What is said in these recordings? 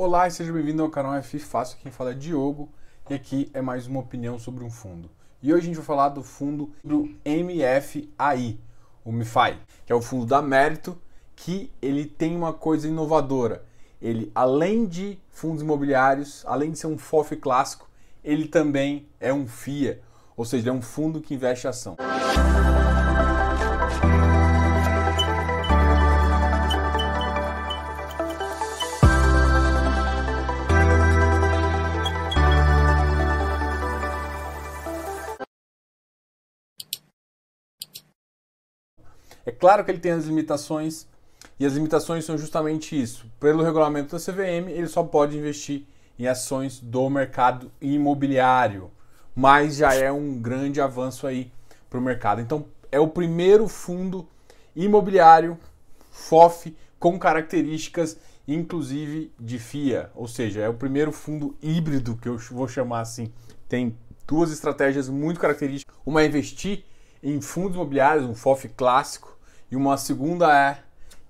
Olá e seja bem-vindo ao canal F Fácil, quem fala é Diogo e aqui é mais uma opinião sobre um fundo. E hoje a gente vai falar do fundo do MFAI, o MFI, que é o fundo da Mérito, que ele tem uma coisa inovadora. Ele, além de fundos imobiliários, além de ser um FOF clássico, ele também é um FIA, ou seja, é um fundo que investe ação. Claro que ele tem as limitações, e as limitações são justamente isso. Pelo regulamento da CVM, ele só pode investir em ações do mercado imobiliário, mas já é um grande avanço aí para o mercado. Então, é o primeiro fundo imobiliário FOF com características inclusive de FIA, ou seja, é o primeiro fundo híbrido que eu vou chamar assim. Tem duas estratégias muito características. Uma é investir em fundos imobiliários, um FOF clássico, e uma segunda é,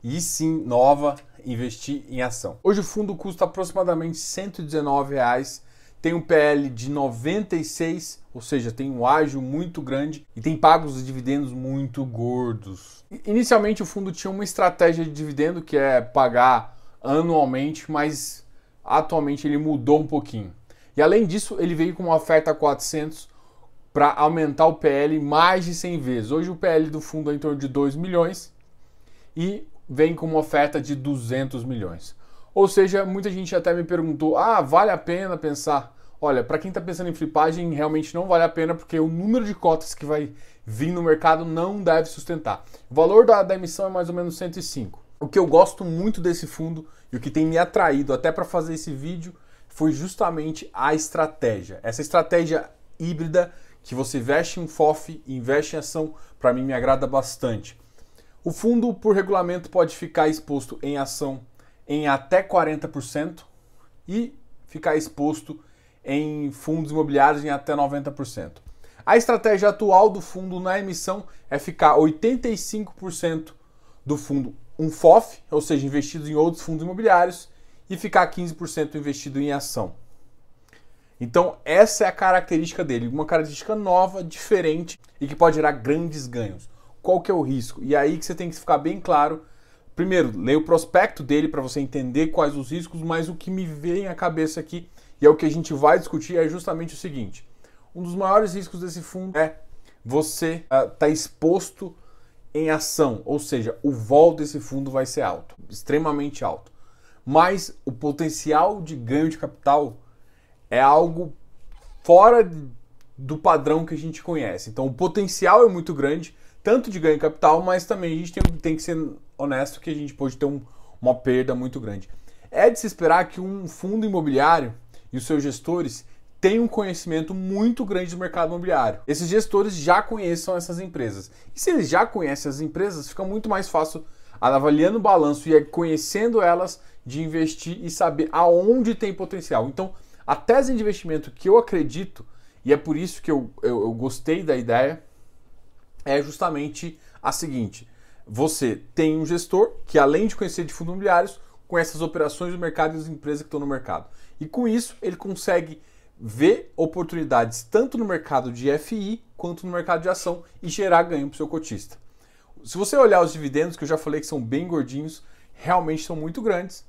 e sim, nova, investir em ação. Hoje o fundo custa aproximadamente 119 reais, tem um PL de 96, ou seja, tem um ágio muito grande e tem pagos de dividendos muito gordos. Inicialmente o fundo tinha uma estratégia de dividendo que é pagar anualmente, mas atualmente ele mudou um pouquinho. E além disso, ele veio com uma oferta 400 para aumentar o PL mais de 100 vezes. Hoje o PL do fundo é em torno de 2 milhões e vem com uma oferta de 200 milhões. Ou seja, muita gente até me perguntou: ah, vale a pena pensar? Olha, para quem está pensando em flipagem, realmente não vale a pena porque o número de cotas que vai vir no mercado não deve sustentar. O valor da, da emissão é mais ou menos 105. O que eu gosto muito desse fundo e o que tem me atraído até para fazer esse vídeo foi justamente a estratégia. Essa estratégia híbrida que você investe em FOF e investe em ação, para mim me agrada bastante. O fundo, por regulamento, pode ficar exposto em ação em até 40% e ficar exposto em fundos imobiliários em até 90%. A estratégia atual do fundo na emissão é ficar 85% do fundo um FOF, ou seja, investido em outros fundos imobiliários, e ficar 15% investido em ação. Então, essa é a característica dele, uma característica nova, diferente e que pode gerar grandes ganhos. Qual que é o risco? E aí que você tem que ficar bem claro. Primeiro, leia o prospecto dele para você entender quais os riscos, mas o que me vem à cabeça aqui e é o que a gente vai discutir é justamente o seguinte: um dos maiores riscos desse fundo é você estar uh, tá exposto em ação, ou seja, o vol desse fundo vai ser alto, extremamente alto. Mas o potencial de ganho de capital é algo fora do padrão que a gente conhece. Então o potencial é muito grande, tanto de ganho de capital, mas também a gente tem, tem que ser honesto que a gente pode ter um, uma perda muito grande. É de se esperar que um fundo imobiliário e os seus gestores tenham um conhecimento muito grande do mercado imobiliário. Esses gestores já conheçam essas empresas. E se eles já conhecem as empresas, fica muito mais fácil avaliando o balanço e conhecendo elas de investir e saber aonde tem potencial. Então, a tese de investimento que eu acredito, e é por isso que eu, eu, eu gostei da ideia, é justamente a seguinte: você tem um gestor que, além de conhecer de fundos imobiliários, conhece as operações do mercado e as empresas que estão no mercado. E com isso, ele consegue ver oportunidades tanto no mercado de FI quanto no mercado de ação e gerar ganho para o seu cotista. Se você olhar os dividendos, que eu já falei que são bem gordinhos, realmente são muito grandes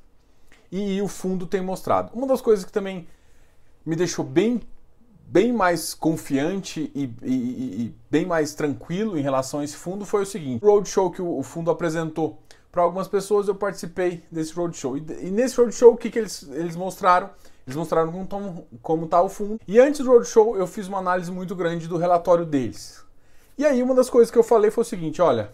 e o fundo tem mostrado. Uma das coisas que também me deixou bem, bem mais confiante e, e, e, bem mais tranquilo em relação a esse fundo foi o seguinte: o roadshow que o, fundo apresentou para algumas pessoas, eu participei desse roadshow. E, e nesse roadshow, o que, que eles, eles mostraram? Eles mostraram como está o fundo. E antes do roadshow, eu fiz uma análise muito grande do relatório deles. E aí, uma das coisas que eu falei foi o seguinte: olha,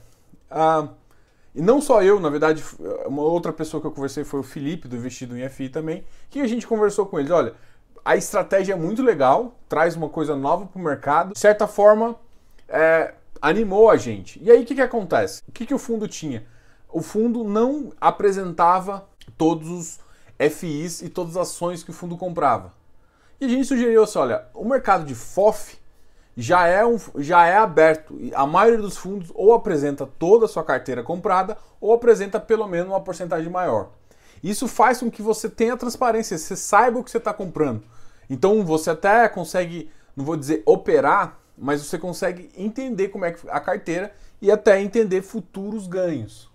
e não só eu, na verdade, uma outra pessoa que eu conversei foi o Felipe, do Investido em FI também, que a gente conversou com eles. Olha, a estratégia é muito legal, traz uma coisa nova para o mercado. De certa forma, é, animou a gente. E aí o que, que acontece? O que, que o fundo tinha? O fundo não apresentava todos os FIs e todas as ações que o fundo comprava. E a gente sugeriu assim: olha, o mercado de FOF já é, um, já é aberto. A maioria dos fundos ou apresenta toda a sua carteira comprada ou apresenta pelo menos uma porcentagem maior. Isso faz com que você tenha transparência, você saiba o que você está comprando. Então você até consegue, não vou dizer operar, mas você consegue entender como é que a carteira e até entender futuros ganhos.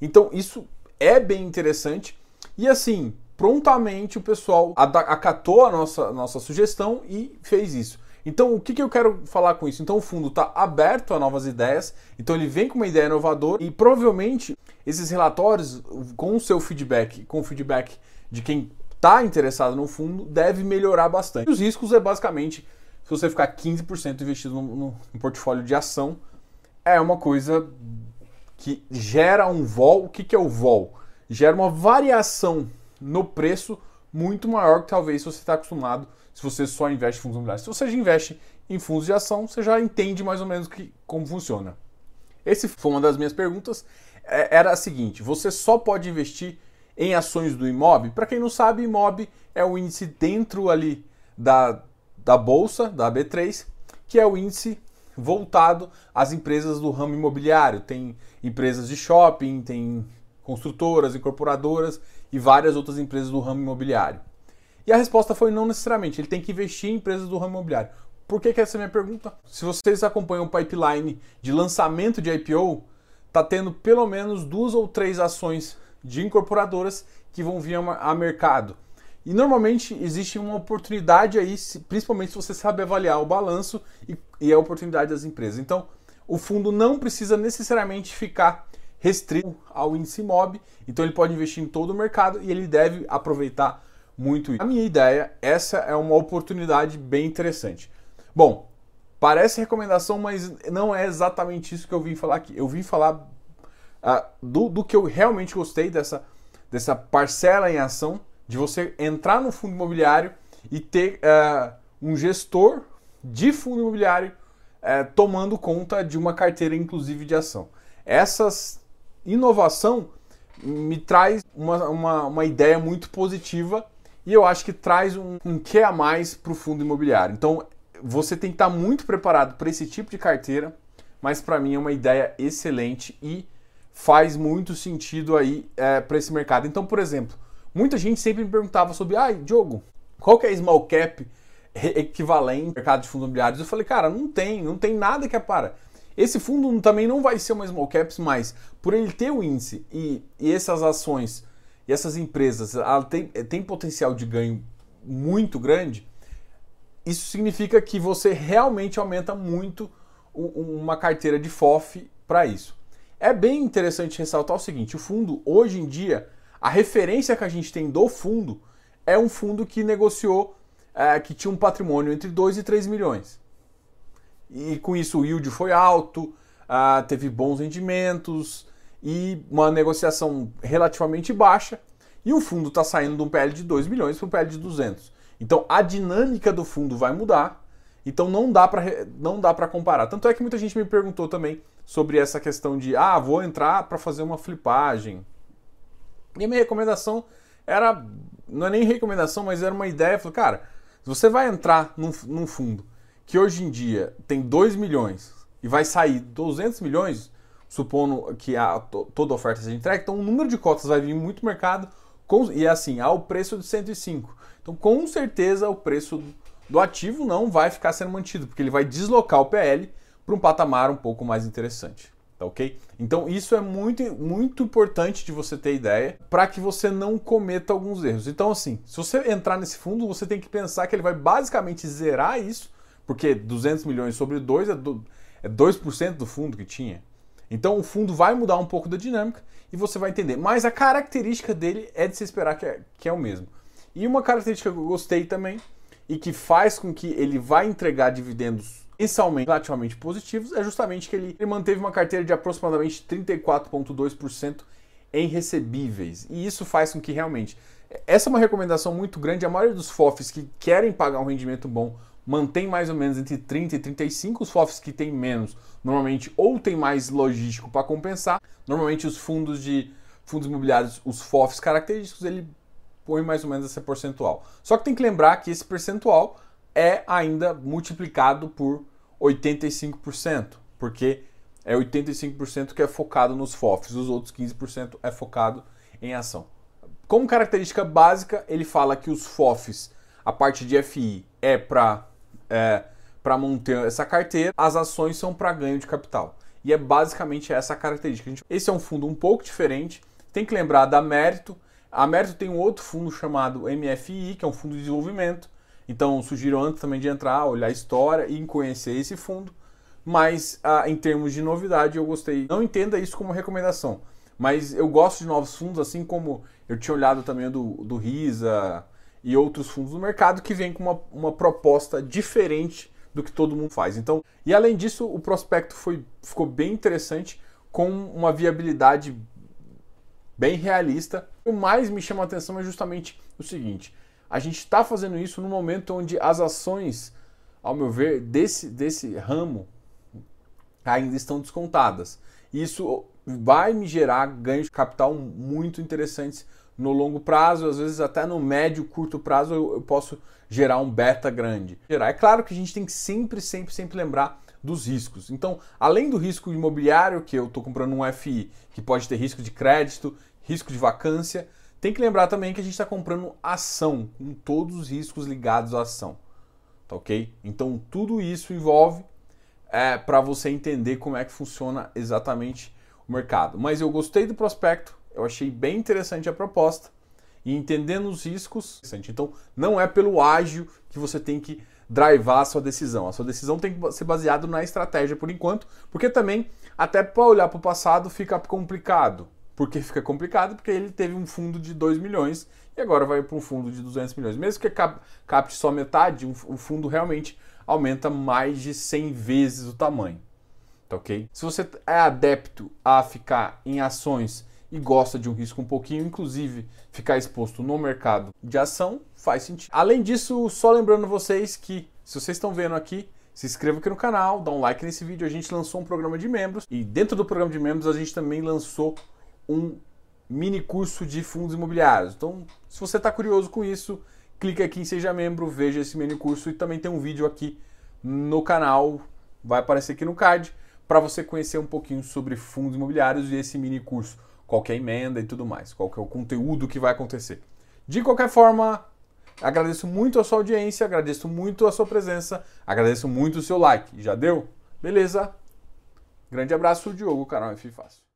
Então isso é bem interessante e assim, prontamente o pessoal acatou a nossa, nossa sugestão e fez isso. Então, o que, que eu quero falar com isso? Então, o fundo está aberto a novas ideias, então ele vem com uma ideia inovadora e provavelmente esses relatórios, com o seu feedback, com o feedback de quem está interessado no fundo, deve melhorar bastante. Os riscos é basicamente se você ficar 15% investido no, no, no, portfólio de ação, é uma coisa que gera um vol. O que, que é o vol? Gera uma variação no preço muito maior que talvez você está acostumado se você só investe em fundos imobiliários. Se você já investe em fundos de ação, você já entende mais ou menos que, como funciona. Esse foi uma das minhas perguntas. É, era a seguinte: você só pode investir em ações do IMOB? Para quem não sabe, IMOB é o índice dentro ali da, da bolsa, da B3, que é o índice voltado às empresas do ramo imobiliário. Tem empresas de shopping, tem construtoras, incorporadoras e várias outras empresas do ramo imobiliário. E a resposta foi não necessariamente, ele tem que investir em empresas do ramo imobiliário. Por que, que essa é a minha pergunta? Se vocês acompanham o pipeline de lançamento de IPO, está tendo pelo menos duas ou três ações de incorporadoras que vão vir a mercado. E normalmente existe uma oportunidade aí, principalmente se você sabe avaliar o balanço e, a oportunidade das empresas. Então, o fundo não precisa necessariamente ficar restrito ao índice MOB, então ele pode investir em todo o mercado e ele deve aproveitar muito isso. A minha ideia, essa é uma oportunidade bem interessante. Bom, parece recomendação, mas não é exatamente isso que eu vim falar aqui. Eu vim falar uh, do, do que eu realmente gostei dessa, dessa parcela em ação, de você entrar no fundo imobiliário e ter uh, um gestor de fundo imobiliário uh, tomando conta de uma carteira, inclusive de ação. Essa inovação me traz uma, uma, uma ideia muito positiva e eu acho que traz um, um que a mais para o fundo imobiliário. Então você tem que estar muito preparado para esse tipo de carteira, mas para mim é uma ideia excelente e faz muito sentido aí é, para esse mercado. Então, por exemplo, muita gente sempre me perguntava sobre, ai, ah, Diogo, qual que é small cap equivalente ao mercado de fundos imobiliários? Eu falei, cara, não tem, não tem nada que apara. Esse fundo também não vai ser uma small caps, mas por ele ter o índice e, e essas ações e essas empresas têm tem potencial de ganho muito grande, isso significa que você realmente aumenta muito uma carteira de FOF para isso. É bem interessante ressaltar o seguinte: o fundo, hoje em dia, a referência que a gente tem do fundo é um fundo que negociou, é, que tinha um patrimônio entre 2 e 3 milhões. E com isso o yield foi alto, uh, teve bons rendimentos, e uma negociação relativamente baixa, e o fundo está saindo de um PL de 2 milhões para um PL de 200. Então a dinâmica do fundo vai mudar, então não dá para não dá para comparar. Tanto é que muita gente me perguntou também sobre essa questão de ah, vou entrar para fazer uma flipagem. E a minha recomendação era não é nem recomendação, mas era uma ideia, falei, cara, você vai entrar num, num fundo que hoje em dia tem 2 milhões e vai sair 200 milhões, supondo que a, toda oferta seja entregue, então o número de cotas vai vir muito mercado com, e é assim, ao preço de 105. Então, com certeza, o preço do ativo não vai ficar sendo mantido, porque ele vai deslocar o PL para um patamar um pouco mais interessante. Tá ok? Então, isso é muito, muito importante de você ter ideia para que você não cometa alguns erros. Então, assim, se você entrar nesse fundo, você tem que pensar que ele vai basicamente zerar isso, porque 200 milhões sobre 2 é, do, é 2% do fundo que tinha. Então o fundo vai mudar um pouco da dinâmica e você vai entender. Mas a característica dele é de se esperar que é, que é o mesmo. E uma característica que eu gostei também e que faz com que ele vai entregar dividendos mensalmente relativamente positivos é justamente que ele, ele manteve uma carteira de aproximadamente 34,2% em recebíveis. E isso faz com que realmente. Essa é uma recomendação muito grande. A maioria dos FOFs que querem pagar um rendimento bom mantém mais ou menos entre 30 e 35. Os FOFs que têm menos, normalmente ou tem mais logístico para compensar. Normalmente os fundos de fundos imobiliários, os FOFs característicos, ele põe mais ou menos esse percentual. Só que tem que lembrar que esse percentual é ainda multiplicado por 85%, porque é 85% que é focado nos FOFs, os outros 15% é focado em ação. Como característica básica, ele fala que os FOFs, a parte de FI, é para é, manter essa carteira, as ações são para ganho de capital. E é basicamente essa característica. Esse é um fundo um pouco diferente. Tem que lembrar da Mérito. A Mérito tem um outro fundo chamado MFI, que é um fundo de desenvolvimento. Então, sugiro antes também de entrar, olhar a história e conhecer esse fundo. Mas, ah, em termos de novidade, eu gostei. Não entenda isso como recomendação, mas eu gosto de novos fundos, assim como eu tinha olhado também do, do RISA e outros fundos do mercado que vêm com uma, uma proposta diferente do que todo mundo faz. Então, e além disso, o prospecto foi, ficou bem interessante, com uma viabilidade bem realista. O mais me chama a atenção é justamente o seguinte: a gente está fazendo isso no momento onde as ações, ao meu ver, desse, desse ramo ainda estão descontadas. Isso vai me gerar ganhos de capital muito interessantes no longo prazo, às vezes até no médio, curto prazo eu, eu posso gerar um beta grande. É claro que a gente tem que sempre, sempre, sempre lembrar dos riscos. Então, além do risco imobiliário, que eu estou comprando um FI, que pode ter risco de crédito, risco de vacância, tem que lembrar também que a gente está comprando ação, com todos os riscos ligados à ação. Tá ok? Então, tudo isso envolve é, para você entender como é que funciona exatamente o mercado. Mas eu gostei do prospecto, eu achei bem interessante a proposta e entendendo os riscos. Então, não é pelo ágil que você tem que drivar a sua decisão. A sua decisão tem que ser baseada na estratégia por enquanto, porque também, até para olhar para o passado, fica complicado. Por que fica complicado? Porque ele teve um fundo de 2 milhões e agora vai para um fundo de 200 milhões. Mesmo que capte só metade, o fundo realmente aumenta mais de 100 vezes o tamanho. Tá ok? Se você é adepto a ficar em ações e gosta de um risco um pouquinho, inclusive ficar exposto no mercado de ação, faz sentido. Além disso, só lembrando vocês que, se vocês estão vendo aqui, se inscreva aqui no canal, dá um like nesse vídeo. A gente lançou um programa de membros e dentro do programa de membros a gente também lançou um mini curso de fundos imobiliários. Então, se você está curioso com isso, clique aqui em Seja Membro, veja esse mini curso e também tem um vídeo aqui no canal, vai aparecer aqui no card, para você conhecer um pouquinho sobre fundos imobiliários e esse mini curso qual é a emenda e tudo mais, qual é o conteúdo que vai acontecer. De qualquer forma, agradeço muito a sua audiência, agradeço muito a sua presença, agradeço muito o seu like. Já deu? Beleza? Grande abraço, Diogo, canal F Fácil.